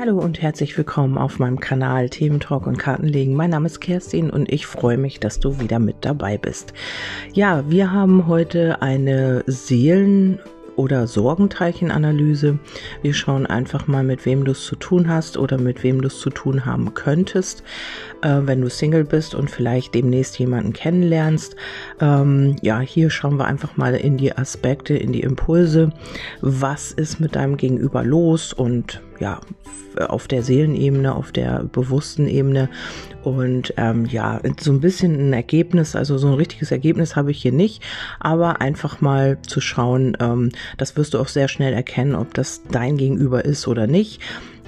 Hallo und herzlich willkommen auf meinem Kanal Thementalk und Kartenlegen. Mein Name ist Kerstin und ich freue mich, dass du wieder mit dabei bist. Ja, wir haben heute eine Seelen- oder Sorgenteilchenanalyse. Wir schauen einfach mal, mit wem du es zu tun hast oder mit wem du es zu tun haben könntest, äh, wenn du Single bist und vielleicht demnächst jemanden kennenlernst. Ähm, ja, hier schauen wir einfach mal in die Aspekte, in die Impulse. Was ist mit deinem Gegenüber los und ja, auf der Seelenebene, auf der bewussten Ebene. Und ähm, ja, so ein bisschen ein Ergebnis, also so ein richtiges Ergebnis habe ich hier nicht, aber einfach mal zu schauen, ähm, das wirst du auch sehr schnell erkennen, ob das dein Gegenüber ist oder nicht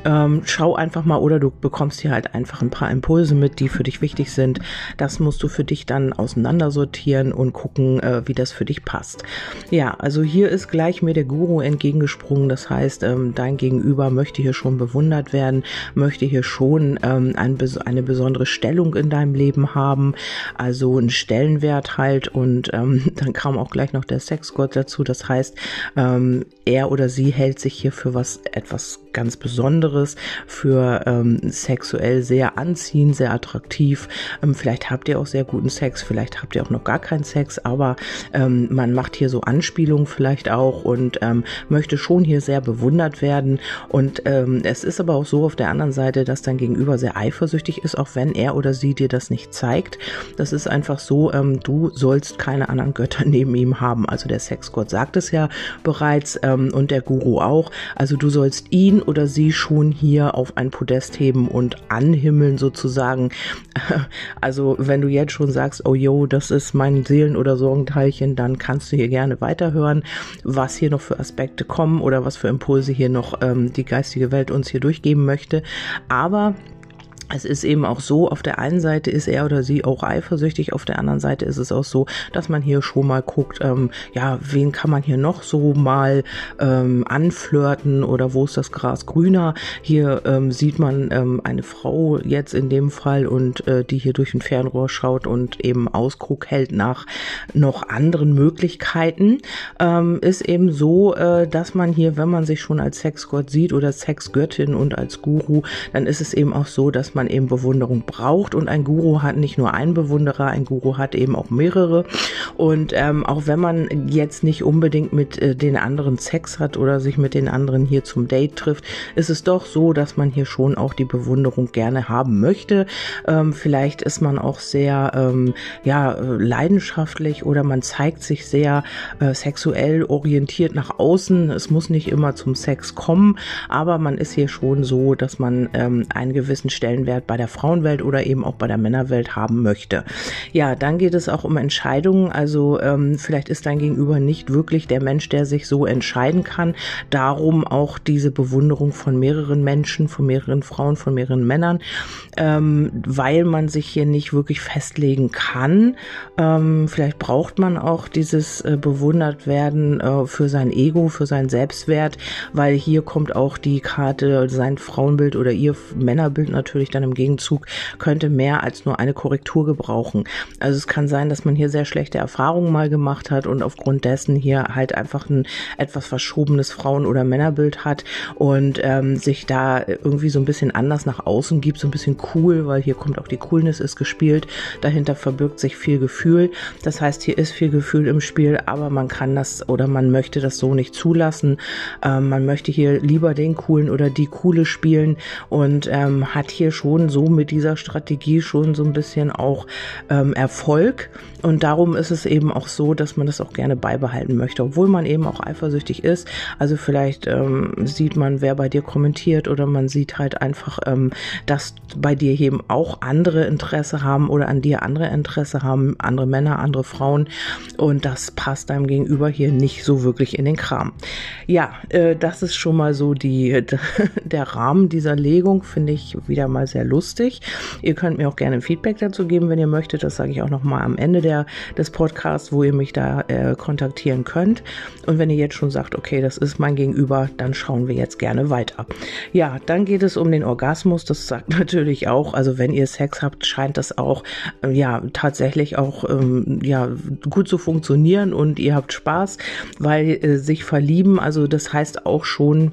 ähm, schau einfach mal oder du bekommst hier halt einfach ein paar Impulse mit, die für dich wichtig sind. Das musst du für dich dann auseinandersortieren und gucken, äh, wie das für dich passt. Ja, also hier ist gleich mir der Guru entgegengesprungen. Das heißt, ähm, dein Gegenüber möchte hier schon bewundert werden, möchte hier schon ähm, ein, eine besondere Stellung in deinem Leben haben, also einen Stellenwert halt. Und ähm, dann kam auch gleich noch der Sexgott dazu. Das heißt, ähm, er oder sie hält sich hier für was etwas ganz Besonderes, für ähm, sexuell sehr anziehend, sehr attraktiv. Ähm, vielleicht habt ihr auch sehr guten Sex, vielleicht habt ihr auch noch gar keinen Sex, aber ähm, man macht hier so Anspielungen vielleicht auch und ähm, möchte schon hier sehr bewundert werden. Und ähm, es ist aber auch so auf der anderen Seite, dass dein Gegenüber sehr eifersüchtig ist, auch wenn er oder sie dir das nicht zeigt. Das ist einfach so, ähm, du sollst keine anderen Götter neben ihm haben. Also der Sexgott sagt es ja bereits und der Guru auch. Also du sollst ihn oder sie schon hier auf ein Podest heben und anhimmeln sozusagen. Also wenn du jetzt schon sagst, oh yo, das ist mein Seelen- oder Sorgenteilchen, dann kannst du hier gerne weiterhören, was hier noch für Aspekte kommen oder was für Impulse hier noch ähm, die geistige Welt uns hier durchgeben möchte. Aber es ist eben auch so, auf der einen Seite ist er oder sie auch eifersüchtig, auf der anderen Seite ist es auch so, dass man hier schon mal guckt, ähm, ja, wen kann man hier noch so mal ähm, anflirten oder wo ist das Gras grüner? Hier ähm, sieht man ähm, eine Frau jetzt in dem Fall und äh, die hier durch ein Fernrohr schaut und eben Ausguck hält nach noch anderen Möglichkeiten. Ähm, ist eben so, äh, dass man hier, wenn man sich schon als Sexgott sieht oder Sexgöttin und als Guru, dann ist es eben auch so, dass man man eben Bewunderung braucht. Und ein Guru hat nicht nur einen Bewunderer, ein Guru hat eben auch mehrere. Und ähm, auch wenn man jetzt nicht unbedingt mit äh, den anderen Sex hat oder sich mit den anderen hier zum Date trifft, ist es doch so, dass man hier schon auch die Bewunderung gerne haben möchte. Ähm, vielleicht ist man auch sehr ähm, ja, leidenschaftlich oder man zeigt sich sehr äh, sexuell orientiert nach außen. Es muss nicht immer zum Sex kommen, aber man ist hier schon so, dass man ähm, einen gewissen Stellenwert Stellenwert bei der Frauenwelt oder eben auch bei der Männerwelt haben möchte. Ja, dann geht es auch um Entscheidungen. Also ähm, vielleicht ist dein Gegenüber nicht wirklich der Mensch, der sich so entscheiden kann. Darum auch diese Bewunderung von mehreren Menschen, von mehreren Frauen, von mehreren Männern, ähm, weil man sich hier nicht wirklich festlegen kann. Ähm, vielleicht braucht man auch dieses äh, bewundert werden äh, für sein Ego, für seinen Selbstwert, weil hier kommt auch die Karte, sein Frauenbild oder ihr Männerbild natürlich dann dann im Gegenzug könnte mehr als nur eine Korrektur gebrauchen. Also es kann sein, dass man hier sehr schlechte Erfahrungen mal gemacht hat und aufgrund dessen hier halt einfach ein etwas verschobenes Frauen- oder Männerbild hat und ähm, sich da irgendwie so ein bisschen anders nach außen gibt, so ein bisschen cool, weil hier kommt auch die Coolness ist gespielt. Dahinter verbirgt sich viel Gefühl. Das heißt, hier ist viel Gefühl im Spiel, aber man kann das oder man möchte das so nicht zulassen. Ähm, man möchte hier lieber den coolen oder die coole spielen und ähm, hat hier schon schon so mit dieser Strategie schon so ein bisschen auch ähm, Erfolg. Und darum ist es eben auch so, dass man das auch gerne beibehalten möchte, obwohl man eben auch eifersüchtig ist. Also vielleicht ähm, sieht man, wer bei dir kommentiert oder man sieht halt einfach, ähm, dass bei dir eben auch andere Interesse haben oder an dir andere Interesse haben, andere Männer, andere Frauen. Und das passt deinem Gegenüber hier nicht so wirklich in den Kram. Ja, äh, das ist schon mal so die, der Rahmen dieser Legung, finde ich wieder mal sehr lustig. Ihr könnt mir auch gerne Feedback dazu geben, wenn ihr möchtet. Das sage ich auch noch mal am Ende der, des Podcasts, wo ihr mich da äh, kontaktieren könnt. Und wenn ihr jetzt schon sagt, okay, das ist mein Gegenüber, dann schauen wir jetzt gerne weiter. Ja, dann geht es um den Orgasmus. Das sagt natürlich auch, also wenn ihr Sex habt, scheint das auch äh, ja tatsächlich auch ähm, ja gut zu funktionieren und ihr habt Spaß, weil äh, sich verlieben. Also das heißt auch schon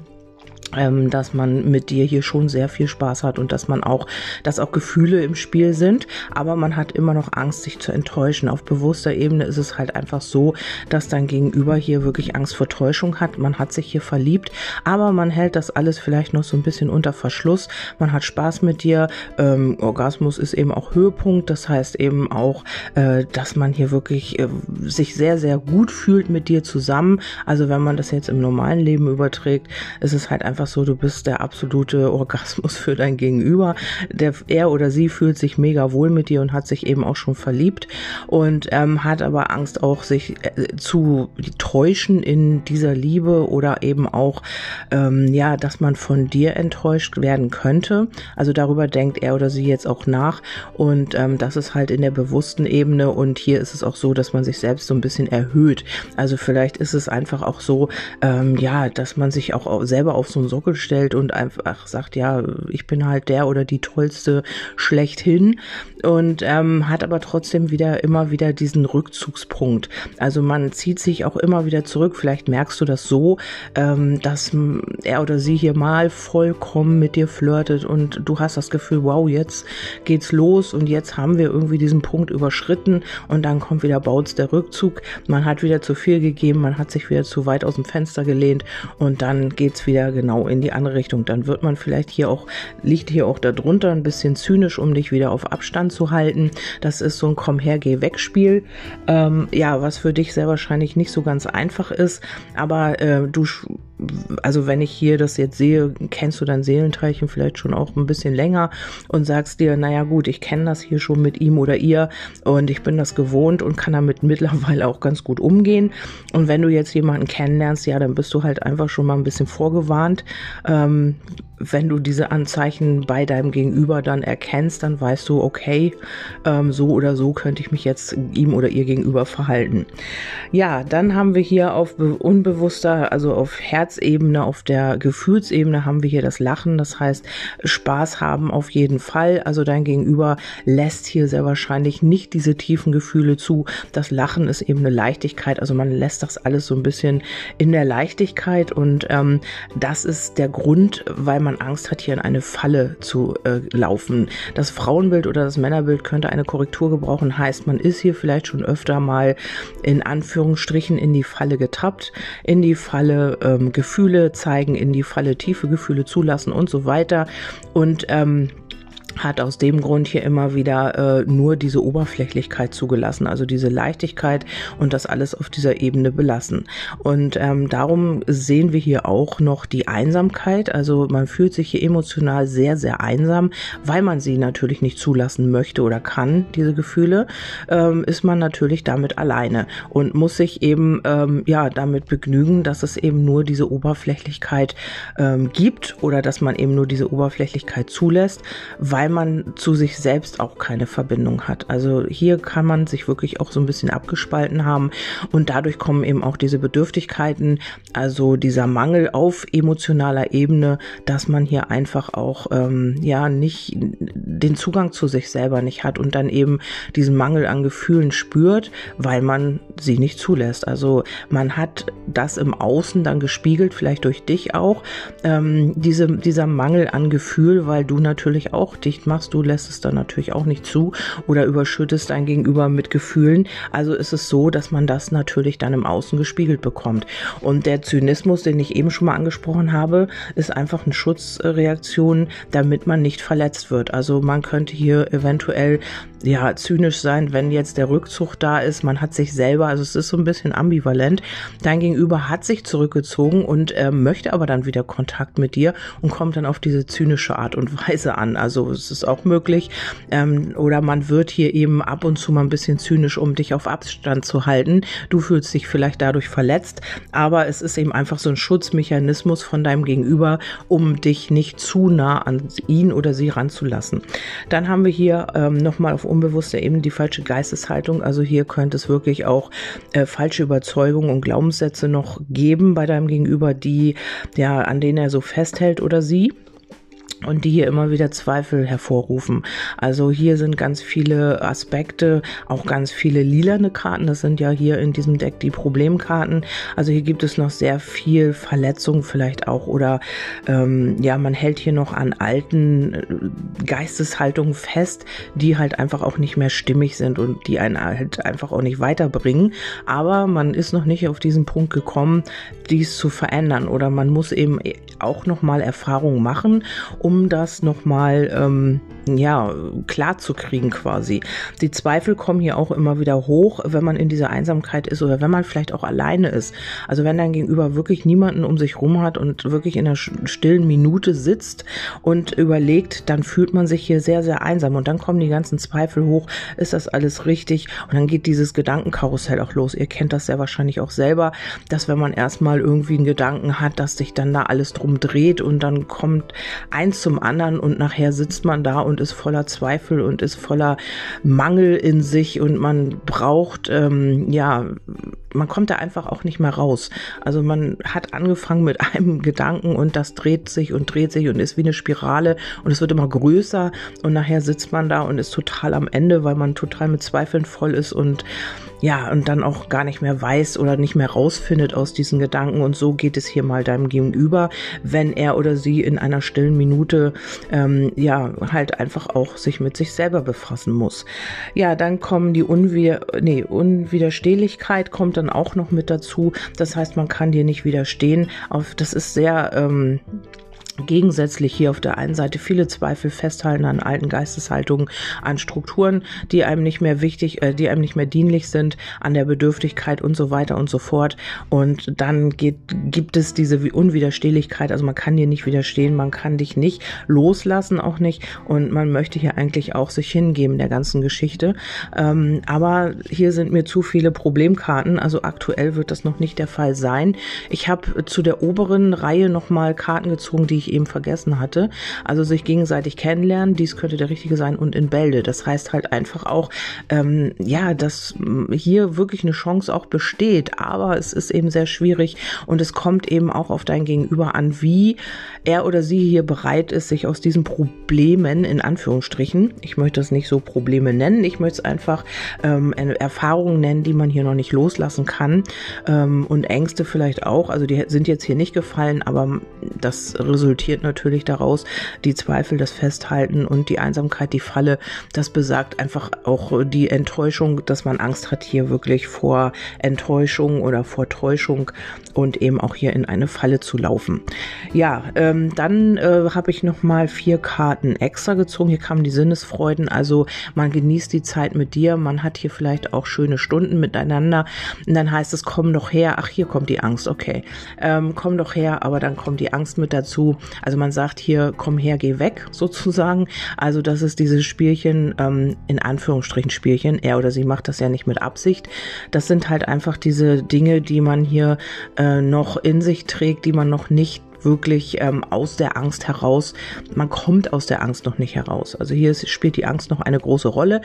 ähm, dass man mit dir hier schon sehr viel Spaß hat und dass man auch, dass auch Gefühle im Spiel sind, aber man hat immer noch Angst, sich zu enttäuschen. Auf bewusster Ebene ist es halt einfach so, dass dein Gegenüber hier wirklich Angst vor Täuschung hat. Man hat sich hier verliebt, aber man hält das alles vielleicht noch so ein bisschen unter Verschluss. Man hat Spaß mit dir. Ähm, Orgasmus ist eben auch Höhepunkt. Das heißt eben auch, äh, dass man hier wirklich äh, sich sehr, sehr gut fühlt mit dir zusammen. Also wenn man das jetzt im normalen Leben überträgt, ist es halt einfach einfach so, du bist der absolute Orgasmus für dein Gegenüber. Der, er oder sie fühlt sich mega wohl mit dir und hat sich eben auch schon verliebt und ähm, hat aber Angst auch, sich äh, zu täuschen in dieser Liebe oder eben auch, ähm, ja, dass man von dir enttäuscht werden könnte. Also darüber denkt er oder sie jetzt auch nach und ähm, das ist halt in der bewussten Ebene und hier ist es auch so, dass man sich selbst so ein bisschen erhöht. Also vielleicht ist es einfach auch so, ähm, ja, dass man sich auch selber auf so Sockel stellt und einfach sagt, ja, ich bin halt der oder die tollste schlechthin und ähm, hat aber trotzdem wieder immer wieder diesen Rückzugspunkt. Also man zieht sich auch immer wieder zurück. Vielleicht merkst du das so, ähm, dass er oder sie hier mal vollkommen mit dir flirtet und du hast das Gefühl, wow, jetzt geht's los und jetzt haben wir irgendwie diesen Punkt überschritten und dann kommt wieder Bautz der Rückzug. Man hat wieder zu viel gegeben, man hat sich wieder zu weit aus dem Fenster gelehnt und dann geht's wieder genau genau in die andere Richtung. Dann wird man vielleicht hier auch, liegt hier auch darunter ein bisschen zynisch, um dich wieder auf Abstand zu halten. Das ist so ein Komm her, geh weg Spiel. Ähm, ja, was für dich sehr wahrscheinlich nicht so ganz einfach ist, aber äh, du also wenn ich hier das jetzt sehe, kennst du dein Seelenteilchen vielleicht schon auch ein bisschen länger und sagst dir, naja gut, ich kenne das hier schon mit ihm oder ihr und ich bin das gewohnt und kann damit mittlerweile auch ganz gut umgehen. Und wenn du jetzt jemanden kennenlernst, ja, dann bist du halt einfach schon mal ein bisschen vorgewarnt. Ähm, wenn du diese Anzeichen bei deinem Gegenüber dann erkennst, dann weißt du, okay, ähm, so oder so könnte ich mich jetzt ihm oder ihr gegenüber verhalten. Ja, dann haben wir hier auf unbewusster, also auf Herzebene, auf der Gefühlsebene haben wir hier das Lachen. Das heißt, Spaß haben auf jeden Fall. Also dein Gegenüber lässt hier sehr wahrscheinlich nicht diese tiefen Gefühle zu. Das Lachen ist eben eine Leichtigkeit. Also man lässt das alles so ein bisschen in der Leichtigkeit und ähm, das ist der Grund, weil man man Angst hat, hier in eine Falle zu äh, laufen. Das Frauenbild oder das Männerbild könnte eine Korrektur gebrauchen, heißt, man ist hier vielleicht schon öfter mal in Anführungsstrichen in die Falle getappt, in die Falle ähm, Gefühle zeigen, in die Falle tiefe Gefühle zulassen und so weiter. Und ähm, hat aus dem Grund hier immer wieder äh, nur diese Oberflächlichkeit zugelassen, also diese Leichtigkeit und das alles auf dieser Ebene belassen. Und ähm, darum sehen wir hier auch noch die Einsamkeit. Also man fühlt sich hier emotional sehr, sehr einsam, weil man sie natürlich nicht zulassen möchte oder kann, diese Gefühle, ähm, ist man natürlich damit alleine und muss sich eben ähm, ja damit begnügen, dass es eben nur diese Oberflächlichkeit ähm, gibt oder dass man eben nur diese Oberflächlichkeit zulässt, weil weil man zu sich selbst auch keine Verbindung hat. Also hier kann man sich wirklich auch so ein bisschen abgespalten haben und dadurch kommen eben auch diese Bedürftigkeiten, also dieser Mangel auf emotionaler Ebene, dass man hier einfach auch ähm, ja nicht den Zugang zu sich selber nicht hat und dann eben diesen Mangel an Gefühlen spürt, weil man sie nicht zulässt. Also man hat das im Außen dann gespiegelt, vielleicht durch dich auch, ähm, diese, dieser Mangel an Gefühl, weil du natürlich auch dich nicht machst, du lässt es dann natürlich auch nicht zu oder überschüttest dein Gegenüber mit Gefühlen. Also ist es so, dass man das natürlich dann im Außen gespiegelt bekommt. Und der Zynismus, den ich eben schon mal angesprochen habe, ist einfach eine Schutzreaktion, damit man nicht verletzt wird. Also man könnte hier eventuell ja zynisch sein, wenn jetzt der Rückzug da ist. Man hat sich selber, also es ist so ein bisschen ambivalent. Dein Gegenüber hat sich zurückgezogen und äh, möchte aber dann wieder Kontakt mit dir und kommt dann auf diese zynische Art und Weise an. Also es ist auch möglich. Ähm, oder man wird hier eben ab und zu mal ein bisschen zynisch, um dich auf Abstand zu halten. Du fühlst dich vielleicht dadurch verletzt, aber es ist eben einfach so ein Schutzmechanismus von deinem Gegenüber, um dich nicht zu nah an ihn oder sie ranzulassen. Dann haben wir hier ähm, nochmal auf unbewusster Ebene die falsche Geisteshaltung. Also hier könnte es wirklich auch äh, falsche Überzeugungen und Glaubenssätze noch geben bei deinem Gegenüber, die ja an denen er so festhält oder sie. Und die hier immer wieder Zweifel hervorrufen. Also hier sind ganz viele Aspekte, auch ganz viele lilane Karten. Das sind ja hier in diesem Deck die Problemkarten. Also hier gibt es noch sehr viel Verletzung vielleicht auch oder ähm, ja, man hält hier noch an alten äh, Geisteshaltungen fest, die halt einfach auch nicht mehr stimmig sind und die einen halt einfach auch nicht weiterbringen. Aber man ist noch nicht auf diesen Punkt gekommen, dies zu verändern oder man muss eben auch noch mal Erfahrungen machen, um das nochmal ähm, ja, klar zu kriegen quasi. Die Zweifel kommen hier auch immer wieder hoch, wenn man in dieser Einsamkeit ist oder wenn man vielleicht auch alleine ist. Also wenn dein Gegenüber wirklich niemanden um sich rum hat und wirklich in einer stillen Minute sitzt und überlegt, dann fühlt man sich hier sehr, sehr einsam und dann kommen die ganzen Zweifel hoch. Ist das alles richtig? Und dann geht dieses Gedankenkarussell auch los. Ihr kennt das sehr wahrscheinlich auch selber, dass wenn man erstmal irgendwie einen Gedanken hat, dass sich dann da alles drum dreht und dann kommt eins zum anderen und nachher sitzt man da und ist voller Zweifel und ist voller Mangel in sich und man braucht, ähm, ja, man kommt da einfach auch nicht mehr raus. Also man hat angefangen mit einem Gedanken und das dreht sich und dreht sich und ist wie eine Spirale und es wird immer größer und nachher sitzt man da und ist total am Ende, weil man total mit Zweifeln voll ist und ja, und dann auch gar nicht mehr weiß oder nicht mehr rausfindet aus diesen Gedanken. Und so geht es hier mal deinem Gegenüber, wenn er oder sie in einer stillen Minute ähm, ja halt einfach auch sich mit sich selber befassen muss. Ja, dann kommen die Unwider nee, Unwiderstehlichkeit kommt dann auch noch mit dazu. Das heißt, man kann dir nicht widerstehen. Auf, das ist sehr ähm, gegensätzlich hier auf der einen Seite viele Zweifel festhalten an alten Geisteshaltungen, an Strukturen, die einem nicht mehr wichtig, äh, die einem nicht mehr dienlich sind, an der Bedürftigkeit und so weiter und so fort. Und dann geht, gibt es diese Unwiderstehlichkeit, also man kann dir nicht widerstehen, man kann dich nicht loslassen, auch nicht. Und man möchte hier eigentlich auch sich hingeben der ganzen Geschichte. Ähm, aber hier sind mir zu viele Problemkarten, also aktuell wird das noch nicht der Fall sein. Ich habe zu der oberen Reihe nochmal Karten gezogen, die ich eben vergessen hatte. Also sich gegenseitig kennenlernen, dies könnte der richtige sein und in Bälde. Das heißt halt einfach auch, ähm, ja, dass hier wirklich eine Chance auch besteht, aber es ist eben sehr schwierig und es kommt eben auch auf dein Gegenüber an, wie er oder sie hier bereit ist, sich aus diesen Problemen in Anführungsstrichen, ich möchte es nicht so Probleme nennen, ich möchte es einfach ähm, Erfahrungen nennen, die man hier noch nicht loslassen kann ähm, und Ängste vielleicht auch. Also die sind jetzt hier nicht gefallen, aber das resultiert resultiert natürlich daraus die Zweifel, das Festhalten und die Einsamkeit, die Falle. Das besagt einfach auch die Enttäuschung, dass man Angst hat hier wirklich vor Enttäuschung oder vor Täuschung und eben auch hier in eine Falle zu laufen. Ja, ähm, dann äh, habe ich noch mal vier Karten extra gezogen. Hier kamen die Sinnesfreuden. Also man genießt die Zeit mit dir. Man hat hier vielleicht auch schöne Stunden miteinander. Und dann heißt es, komm doch her. Ach, hier kommt die Angst. Okay, ähm, komm doch her. Aber dann kommt die Angst mit dazu. Also man sagt hier, komm her, geh weg sozusagen. Also das ist dieses Spielchen, ähm, in Anführungsstrichen Spielchen. Er oder sie macht das ja nicht mit Absicht. Das sind halt einfach diese Dinge, die man hier äh, noch in sich trägt, die man noch nicht wirklich ähm, aus der Angst heraus. Man kommt aus der Angst noch nicht heraus. Also hier ist, spielt die Angst noch eine große Rolle.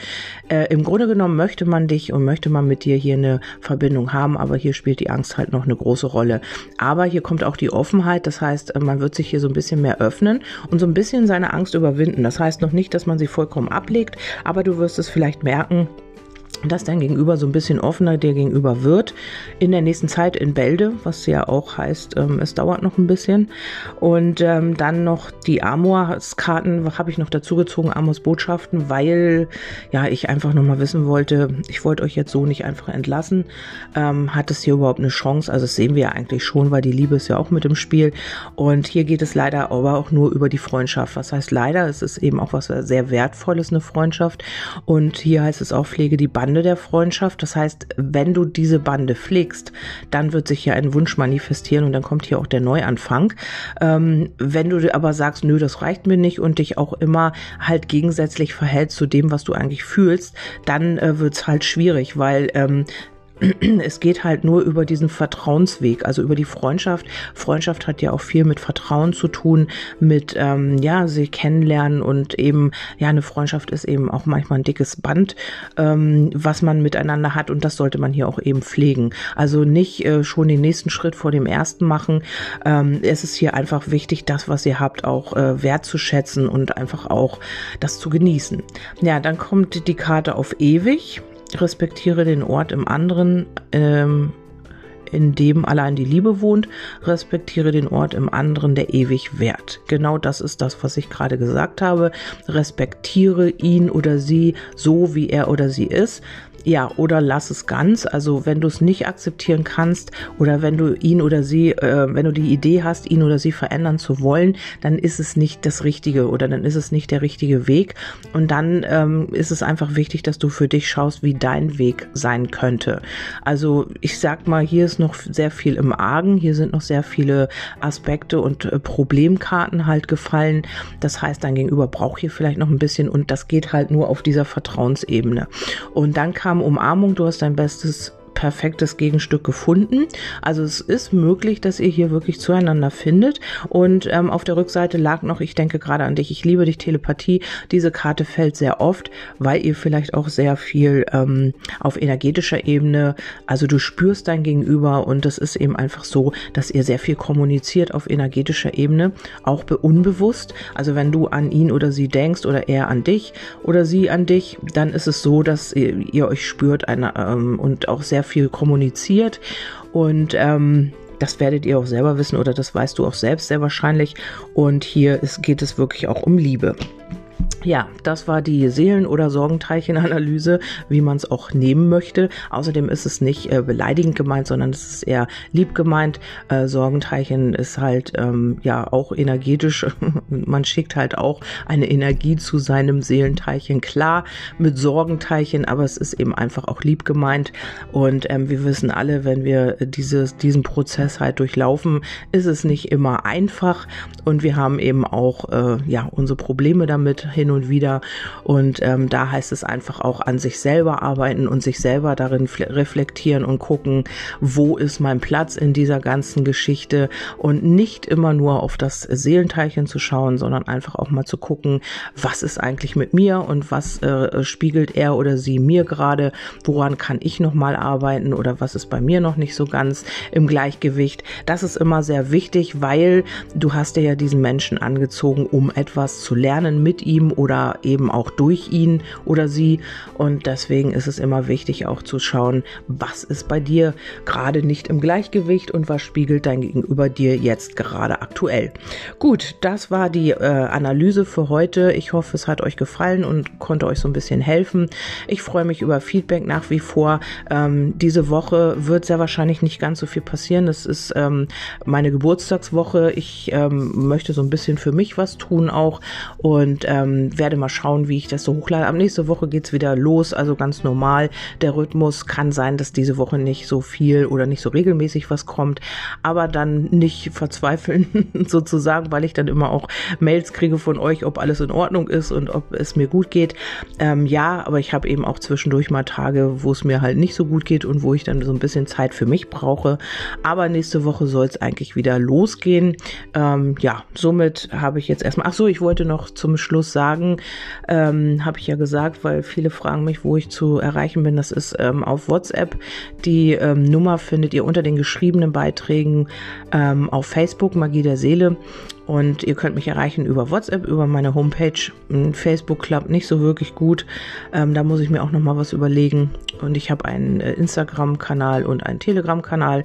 Äh, Im Grunde genommen möchte man dich und möchte man mit dir hier eine Verbindung haben, aber hier spielt die Angst halt noch eine große Rolle. Aber hier kommt auch die Offenheit. Das heißt, äh, man wird sich hier so ein bisschen mehr öffnen und so ein bisschen seine Angst überwinden. Das heißt noch nicht, dass man sie vollkommen ablegt, aber du wirst es vielleicht merken, dass dein Gegenüber so ein bisschen offener dir gegenüber wird. In der nächsten Zeit in Bälde, was ja auch heißt, ähm, es dauert noch ein bisschen. Und ähm, dann noch die Amors-Karten habe ich noch dazu gezogen, Amors Botschaften, weil ja ich einfach nochmal wissen wollte, ich wollte euch jetzt so nicht einfach entlassen. Ähm, hat es hier überhaupt eine Chance? Also das sehen wir ja eigentlich schon, weil die Liebe ist ja auch mit im Spiel. Und hier geht es leider aber auch nur über die Freundschaft. Was heißt leider? Es ist eben auch was sehr Wertvolles, eine Freundschaft. Und hier heißt es auch, pflege die Bande der Freundschaft. Das heißt, wenn du diese Bande pflegst, dann wird sich hier ein Wunsch manifestieren und dann kommt hier auch der Neuanfang. Ähm, wenn du aber sagst, nö, das reicht mir nicht und dich auch immer halt gegensätzlich verhältst zu dem, was du eigentlich fühlst, dann äh, wird's halt schwierig, weil ähm, es geht halt nur über diesen Vertrauensweg, also über die Freundschaft. Freundschaft hat ja auch viel mit Vertrauen zu tun, mit ähm, ja, sie kennenlernen und eben, ja, eine Freundschaft ist eben auch manchmal ein dickes Band, ähm, was man miteinander hat und das sollte man hier auch eben pflegen. Also nicht äh, schon den nächsten Schritt vor dem ersten machen. Ähm, es ist hier einfach wichtig, das, was ihr habt, auch äh, wertzuschätzen und einfach auch das zu genießen. Ja, dann kommt die Karte auf ewig. Respektiere den Ort im anderen, ähm, in dem allein die Liebe wohnt. Respektiere den Ort im anderen, der ewig währt. Genau das ist das, was ich gerade gesagt habe. Respektiere ihn oder sie so, wie er oder sie ist ja, oder lass es ganz. Also wenn du es nicht akzeptieren kannst oder wenn du ihn oder sie, äh, wenn du die Idee hast, ihn oder sie verändern zu wollen, dann ist es nicht das Richtige oder dann ist es nicht der richtige Weg. Und dann ähm, ist es einfach wichtig, dass du für dich schaust, wie dein Weg sein könnte. Also ich sag mal, hier ist noch sehr viel im Argen. Hier sind noch sehr viele Aspekte und äh, Problemkarten halt gefallen. Das heißt, dein Gegenüber braucht hier vielleicht noch ein bisschen und das geht halt nur auf dieser Vertrauensebene. Und dann kam kam Umarmung, du hast dein Bestes perfektes Gegenstück gefunden. Also es ist möglich, dass ihr hier wirklich zueinander findet. Und ähm, auf der Rückseite lag noch, ich denke gerade an dich, ich liebe dich, Telepathie. Diese Karte fällt sehr oft, weil ihr vielleicht auch sehr viel ähm, auf energetischer Ebene, also du spürst dein Gegenüber und es ist eben einfach so, dass ihr sehr viel kommuniziert auf energetischer Ebene, auch unbewusst. Also wenn du an ihn oder sie denkst oder er an dich oder sie an dich, dann ist es so, dass ihr, ihr euch spürt eine, ähm, und auch sehr viel kommuniziert und ähm, das werdet ihr auch selber wissen oder das weißt du auch selbst sehr wahrscheinlich. Und hier ist, geht es wirklich auch um Liebe. Ja, das war die Seelen- oder Sorgenteilchenanalyse, wie man es auch nehmen möchte. Außerdem ist es nicht äh, beleidigend gemeint, sondern es ist eher lieb gemeint. Äh, Sorgenteilchen ist halt ähm, ja auch energetisch. man schickt halt auch eine Energie zu seinem Seelenteilchen. Klar, mit Sorgenteilchen, aber es ist eben einfach auch lieb gemeint. Und ähm, wir wissen alle, wenn wir dieses, diesen Prozess halt durchlaufen, ist es nicht immer einfach. Und wir haben eben auch äh, ja unsere Probleme damit hin und wieder. Und ähm, da heißt es einfach auch an sich selber arbeiten und sich selber darin reflektieren und gucken, wo ist mein Platz in dieser ganzen Geschichte und nicht immer nur auf das Seelenteilchen zu schauen, sondern einfach auch mal zu gucken, was ist eigentlich mit mir und was äh, spiegelt er oder sie mir gerade, woran kann ich noch mal arbeiten oder was ist bei mir noch nicht so ganz im Gleichgewicht. Das ist immer sehr wichtig, weil du hast dir ja diesen Menschen angezogen, um etwas zu lernen mit ihm oder eben auch durch ihn oder sie. Und deswegen ist es immer wichtig auch zu schauen, was ist bei dir gerade nicht im Gleichgewicht und was spiegelt dein Gegenüber dir jetzt gerade aktuell. Gut, das war die äh, Analyse für heute. Ich hoffe, es hat euch gefallen und konnte euch so ein bisschen helfen. Ich freue mich über Feedback nach wie vor. Ähm, diese Woche wird sehr wahrscheinlich nicht ganz so viel passieren. Es ist ähm, meine Geburtstagswoche. Ich ähm, möchte so ein bisschen für mich was tun auch und ähm, werde mal schauen, wie ich das so hochlade. Ab nächste Woche geht es wieder los, also ganz normal. Der Rhythmus kann sein, dass diese Woche nicht so viel oder nicht so regelmäßig was kommt, aber dann nicht verzweifeln sozusagen, weil ich dann immer auch Mails kriege von euch, ob alles in Ordnung ist und ob es mir gut geht. Ähm, ja, aber ich habe eben auch zwischendurch mal Tage, wo es mir halt nicht so gut geht und wo ich dann so ein bisschen Zeit für mich brauche. Aber nächste Woche soll es eigentlich wieder losgehen. Ähm, ja, somit habe ich jetzt erstmal, ach so, ich wollte noch zum Schluss sagen, sagen, ähm, habe ich ja gesagt, weil viele fragen mich, wo ich zu erreichen bin. Das ist ähm, auf WhatsApp. Die ähm, Nummer findet ihr unter den geschriebenen Beiträgen ähm, auf Facebook, Magie der Seele. Und ihr könnt mich erreichen über WhatsApp, über meine Homepage. Hm, Facebook klappt nicht so wirklich gut. Ähm, da muss ich mir auch noch mal was überlegen. Und ich habe einen äh, Instagram-Kanal und einen Telegram-Kanal.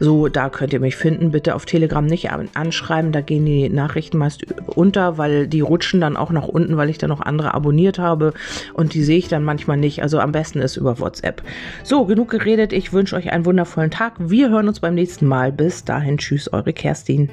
So, da könnt ihr mich finden. Bitte auf Telegram nicht an anschreiben. Da gehen die Nachrichten meist unter, weil die rutschen dann auch nach unten, weil ich da noch andere abonniert habe. Und die sehe ich dann manchmal nicht. Also am besten ist über WhatsApp. So, genug geredet. Ich wünsche euch einen wundervollen Tag. Wir hören uns beim nächsten Mal. Bis dahin, tschüss, eure Kerstin.